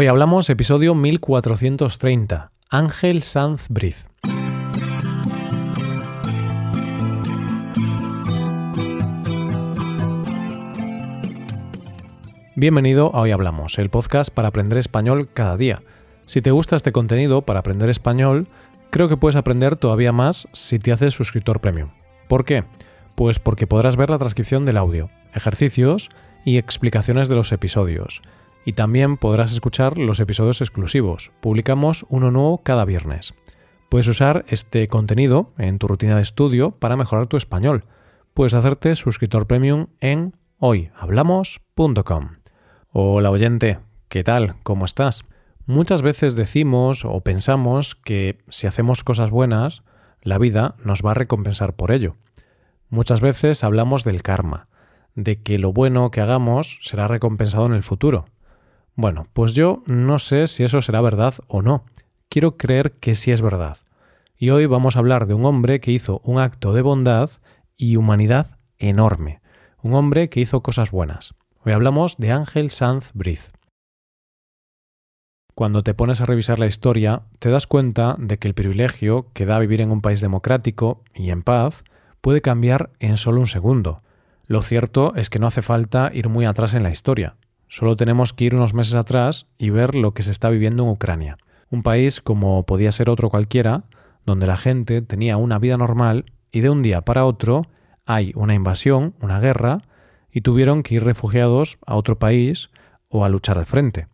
Hoy hablamos episodio 1430, Ángel Sanz Briz. Bienvenido a Hoy Hablamos, el podcast para aprender español cada día. Si te gusta este contenido para aprender español, creo que puedes aprender todavía más si te haces suscriptor premium. ¿Por qué? Pues porque podrás ver la transcripción del audio, ejercicios y explicaciones de los episodios y también podrás escuchar los episodios exclusivos. Publicamos uno nuevo cada viernes. Puedes usar este contenido en tu rutina de estudio para mejorar tu español. Puedes hacerte suscriptor premium en hoyhablamos.com. Hola oyente, ¿qué tal? ¿Cómo estás? Muchas veces decimos o pensamos que si hacemos cosas buenas, la vida nos va a recompensar por ello. Muchas veces hablamos del karma, de que lo bueno que hagamos será recompensado en el futuro. Bueno, pues yo no sé si eso será verdad o no. Quiero creer que sí es verdad. Y hoy vamos a hablar de un hombre que hizo un acto de bondad y humanidad enorme. Un hombre que hizo cosas buenas. Hoy hablamos de Ángel Sanz Briz. Cuando te pones a revisar la historia, te das cuenta de que el privilegio que da vivir en un país democrático y en paz puede cambiar en solo un segundo. Lo cierto es que no hace falta ir muy atrás en la historia. Solo tenemos que ir unos meses atrás y ver lo que se está viviendo en Ucrania. Un país como podía ser otro cualquiera, donde la gente tenía una vida normal y de un día para otro hay una invasión, una guerra, y tuvieron que ir refugiados a otro país o a luchar al frente.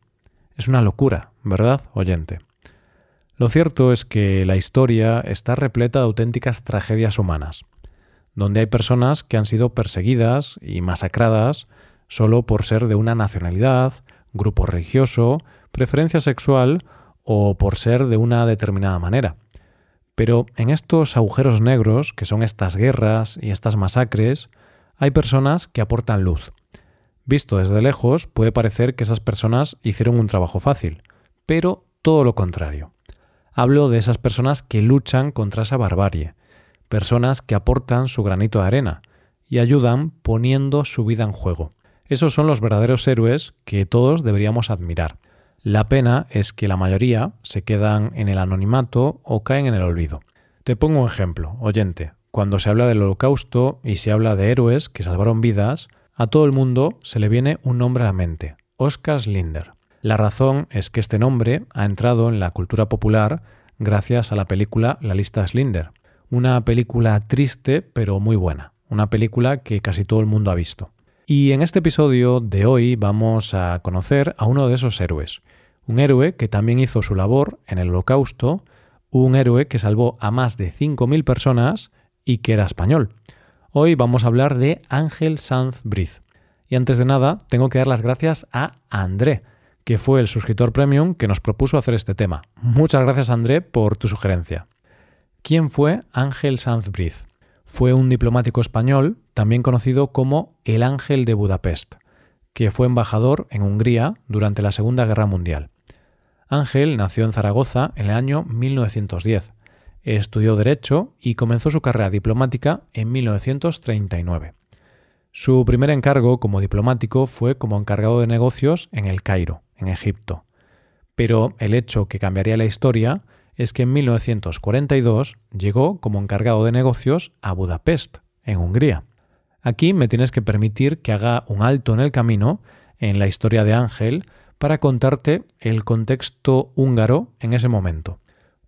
Es una locura, ¿verdad, oyente? Lo cierto es que la historia está repleta de auténticas tragedias humanas, donde hay personas que han sido perseguidas y masacradas solo por ser de una nacionalidad, grupo religioso, preferencia sexual o por ser de una determinada manera. Pero en estos agujeros negros, que son estas guerras y estas masacres, hay personas que aportan luz. Visto desde lejos, puede parecer que esas personas hicieron un trabajo fácil, pero todo lo contrario. Hablo de esas personas que luchan contra esa barbarie, personas que aportan su granito de arena y ayudan poniendo su vida en juego. Esos son los verdaderos héroes que todos deberíamos admirar. La pena es que la mayoría se quedan en el anonimato o caen en el olvido. Te pongo un ejemplo, oyente. Cuando se habla del holocausto y se habla de héroes que salvaron vidas, a todo el mundo se le viene un nombre a la mente, Oscar Slinder. La razón es que este nombre ha entrado en la cultura popular gracias a la película La lista Slinder, una película triste pero muy buena, una película que casi todo el mundo ha visto. Y en este episodio de hoy vamos a conocer a uno de esos héroes. Un héroe que también hizo su labor en el holocausto, un héroe que salvó a más de 5.000 personas y que era español. Hoy vamos a hablar de Ángel Sanz Briz. Y antes de nada, tengo que dar las gracias a André, que fue el suscriptor premium que nos propuso hacer este tema. Muchas gracias André por tu sugerencia. ¿Quién fue Ángel Sanz Briz? Fue un diplomático español, también conocido como el Ángel de Budapest, que fue embajador en Hungría durante la Segunda Guerra Mundial. Ángel nació en Zaragoza en el año 1910. Estudió Derecho y comenzó su carrera diplomática en 1939. Su primer encargo como diplomático fue como encargado de negocios en el Cairo, en Egipto. Pero el hecho que cambiaría la historia es que en 1942 llegó como encargado de negocios a Budapest, en Hungría. Aquí me tienes que permitir que haga un alto en el camino en la historia de Ángel para contarte el contexto húngaro en ese momento.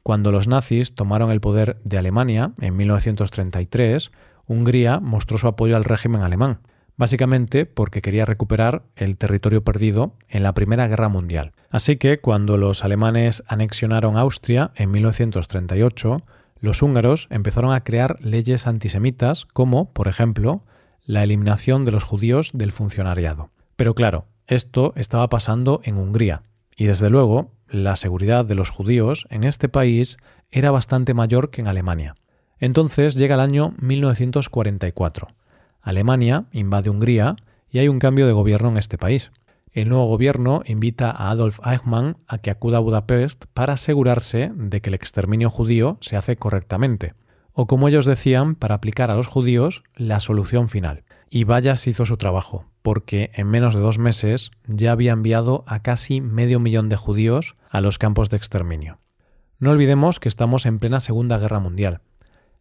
Cuando los nazis tomaron el poder de Alemania en 1933, Hungría mostró su apoyo al régimen alemán básicamente porque quería recuperar el territorio perdido en la Primera Guerra Mundial. Así que cuando los alemanes anexionaron Austria en 1938, los húngaros empezaron a crear leyes antisemitas como, por ejemplo, la eliminación de los judíos del funcionariado. Pero claro, esto estaba pasando en Hungría, y desde luego la seguridad de los judíos en este país era bastante mayor que en Alemania. Entonces llega el año 1944 Alemania invade Hungría y hay un cambio de gobierno en este país. El nuevo gobierno invita a Adolf Eichmann a que acuda a Budapest para asegurarse de que el exterminio judío se hace correctamente, o como ellos decían, para aplicar a los judíos la solución final. Y vaya si hizo su trabajo, porque en menos de dos meses ya había enviado a casi medio millón de judíos a los campos de exterminio. No olvidemos que estamos en plena Segunda Guerra Mundial.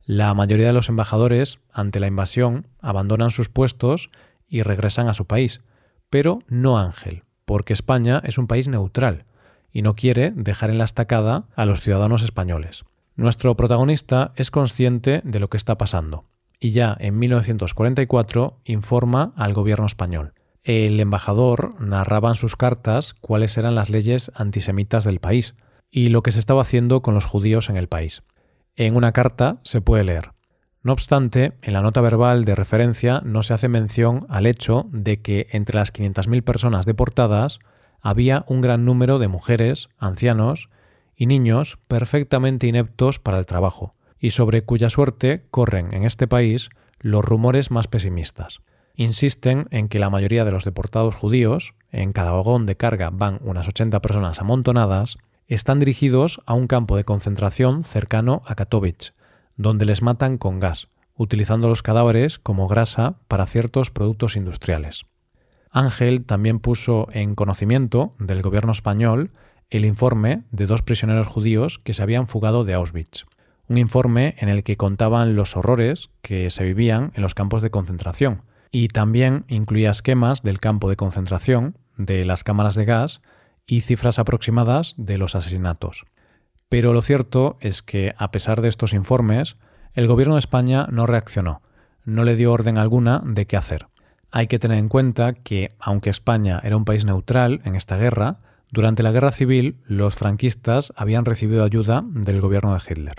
La mayoría de los embajadores, ante la invasión, abandonan sus puestos y regresan a su país, pero no Ángel, porque España es un país neutral y no quiere dejar en la estacada a los ciudadanos españoles. Nuestro protagonista es consciente de lo que está pasando y ya en 1944 informa al gobierno español. El embajador narraba en sus cartas cuáles eran las leyes antisemitas del país y lo que se estaba haciendo con los judíos en el país. En una carta se puede leer. No obstante, en la nota verbal de referencia no se hace mención al hecho de que entre las 500.000 personas deportadas había un gran número de mujeres, ancianos y niños perfectamente ineptos para el trabajo, y sobre cuya suerte corren en este país los rumores más pesimistas. Insisten en que la mayoría de los deportados judíos, en cada vagón de carga van unas 80 personas amontonadas, están dirigidos a un campo de concentración cercano a Katowice, donde les matan con gas, utilizando los cadáveres como grasa para ciertos productos industriales. Ángel también puso en conocimiento del gobierno español el informe de dos prisioneros judíos que se habían fugado de Auschwitz, un informe en el que contaban los horrores que se vivían en los campos de concentración, y también incluía esquemas del campo de concentración, de las cámaras de gas y cifras aproximadas de los asesinatos. Pero lo cierto es que, a pesar de estos informes, el gobierno de España no reaccionó, no le dio orden alguna de qué hacer. Hay que tener en cuenta que, aunque España era un país neutral en esta guerra, durante la guerra civil los franquistas habían recibido ayuda del gobierno de Hitler.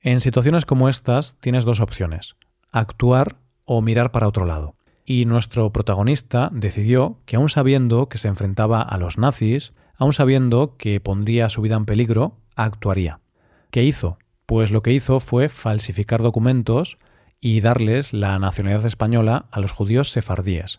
En situaciones como estas tienes dos opciones, actuar o mirar para otro lado. Y nuestro protagonista decidió que aun sabiendo que se enfrentaba a los nazis, aun sabiendo que pondría su vida en peligro, actuaría. ¿Qué hizo? Pues lo que hizo fue falsificar documentos y darles la nacionalidad española a los judíos sefardíes,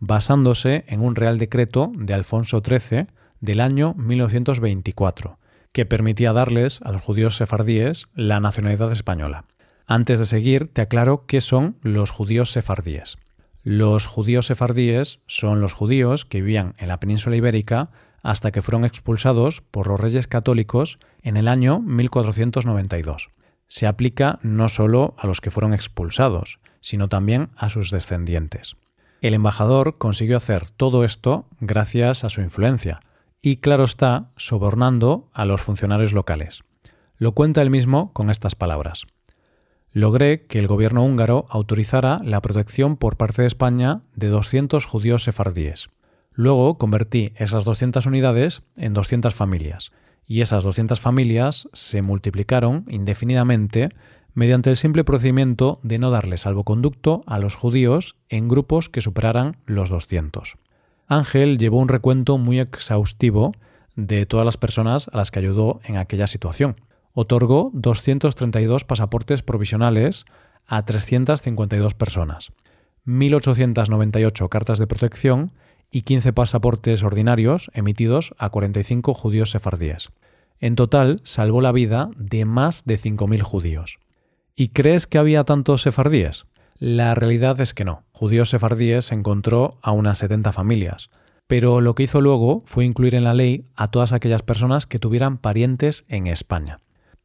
basándose en un real decreto de Alfonso XIII del año 1924, que permitía darles a los judíos sefardíes la nacionalidad española. Antes de seguir, te aclaro qué son los judíos sefardíes. Los judíos sefardíes son los judíos que vivían en la península ibérica hasta que fueron expulsados por los reyes católicos en el año 1492 se aplica no solo a los que fueron expulsados, sino también a sus descendientes. El embajador consiguió hacer todo esto gracias a su influencia, y claro está, sobornando a los funcionarios locales. Lo cuenta él mismo con estas palabras. Logré que el gobierno húngaro autorizara la protección por parte de España de 200 judíos sefardíes. Luego convertí esas 200 unidades en 200 familias, y esas 200 familias se multiplicaron indefinidamente mediante el simple procedimiento de no darle salvoconducto a los judíos en grupos que superaran los 200. Ángel llevó un recuento muy exhaustivo de todas las personas a las que ayudó en aquella situación. Otorgó 232 pasaportes provisionales a 352 personas, 1.898 cartas de protección y 15 pasaportes ordinarios emitidos a 45 judíos sefardíes. En total, salvó la vida de más de 5.000 judíos. ¿Y crees que había tantos sefardíes? La realidad es que no. Judíos sefardíes encontró a unas 70 familias, pero lo que hizo luego fue incluir en la ley a todas aquellas personas que tuvieran parientes en España.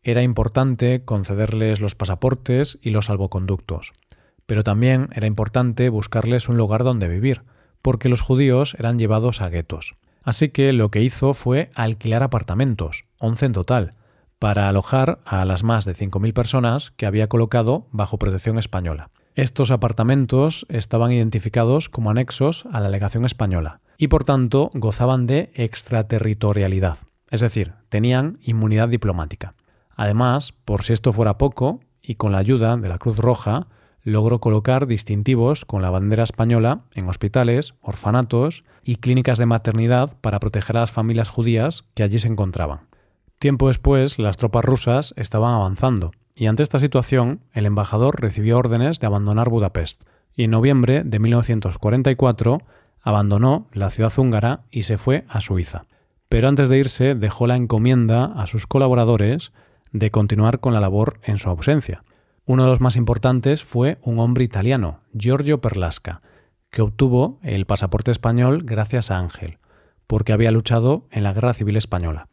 Era importante concederles los pasaportes y los salvoconductos, pero también era importante buscarles un lugar donde vivir, porque los judíos eran llevados a guetos. Así que lo que hizo fue alquilar apartamentos, 11 en total, para alojar a las más de 5.000 personas que había colocado bajo protección española. Estos apartamentos estaban identificados como anexos a la legación española y por tanto gozaban de extraterritorialidad, es decir, tenían inmunidad diplomática. Además, por si esto fuera poco, y con la ayuda de la Cruz Roja, logró colocar distintivos con la bandera española en hospitales, orfanatos y clínicas de maternidad para proteger a las familias judías que allí se encontraban. Tiempo después, las tropas rusas estaban avanzando, y ante esta situación, el embajador recibió órdenes de abandonar Budapest, y en noviembre de 1944 abandonó la ciudad húngara y se fue a Suiza. Pero antes de irse dejó la encomienda a sus colaboradores de continuar con la labor en su ausencia, Uno de los más importantes fue un hombre italiano, Giorgio Perlasca, que obtuvo el pasaporte español gracias a Ángel, porque había luchado en la Guerra Civil Española.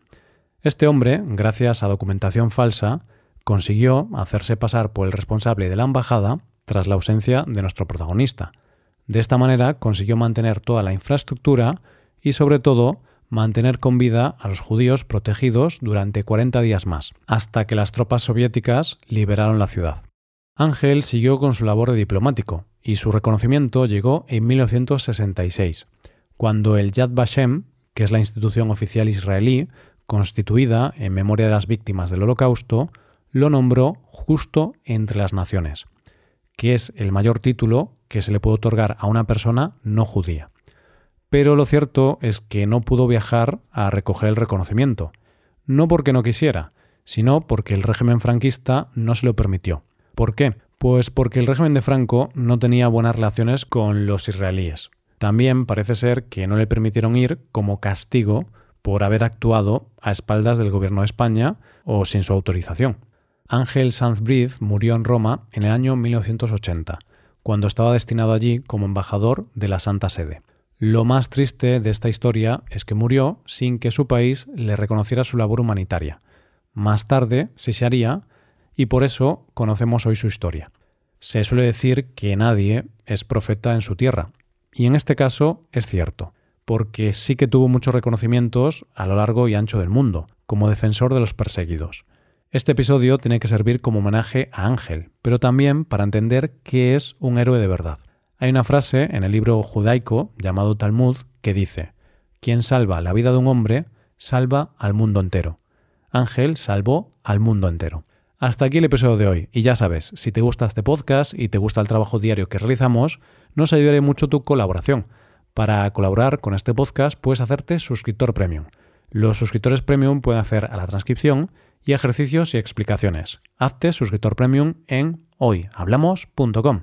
Este hombre, gracias a documentación falsa, consiguió hacerse pasar por el responsable de la embajada tras la ausencia de nuestro protagonista. De esta manera consiguió mantener toda la infraestructura y sobre todo mantener con vida a los judíos protegidos durante 40 días más, hasta que las tropas soviéticas liberaron la ciudad. Ángel siguió con su labor de diplomático y su reconocimiento llegó en 1966, cuando el Yad Vashem, que es la institución oficial israelí constituida en memoria de las víctimas del Holocausto, lo nombró justo entre las naciones, que es el mayor título que se le puede otorgar a una persona no judía. Pero lo cierto es que no pudo viajar a recoger el reconocimiento, no porque no quisiera, sino porque el régimen franquista no se lo permitió. ¿Por qué? Pues porque el régimen de Franco no tenía buenas relaciones con los israelíes. También parece ser que no le permitieron ir como castigo por haber actuado a espaldas del gobierno de España o sin su autorización. Ángel Sanz Briz murió en Roma en el año 1980, cuando estaba destinado allí como embajador de la Santa Sede. Lo más triste de esta historia es que murió sin que su país le reconociera su labor humanitaria. Más tarde sí se haría, y por eso conocemos hoy su historia. Se suele decir que nadie es profeta en su tierra, y en este caso es cierto, porque sí que tuvo muchos reconocimientos a lo largo y ancho del mundo, como defensor de los perseguidos. Este episodio tiene que servir como homenaje a Ángel, pero también para entender qué es un héroe de verdad. Hay una frase en el libro judaico llamado Talmud que dice, Quien salva la vida de un hombre, salva al mundo entero. Ángel salvó al mundo entero. Hasta aquí el episodio de hoy, y ya sabes, si te gusta este podcast y te gusta el trabajo diario que realizamos, nos ayudaré mucho tu colaboración. Para colaborar con este podcast puedes hacerte suscriptor premium. Los suscriptores premium pueden hacer a la transcripción y ejercicios y explicaciones. Hazte suscriptor premium en hoyhablamos.com.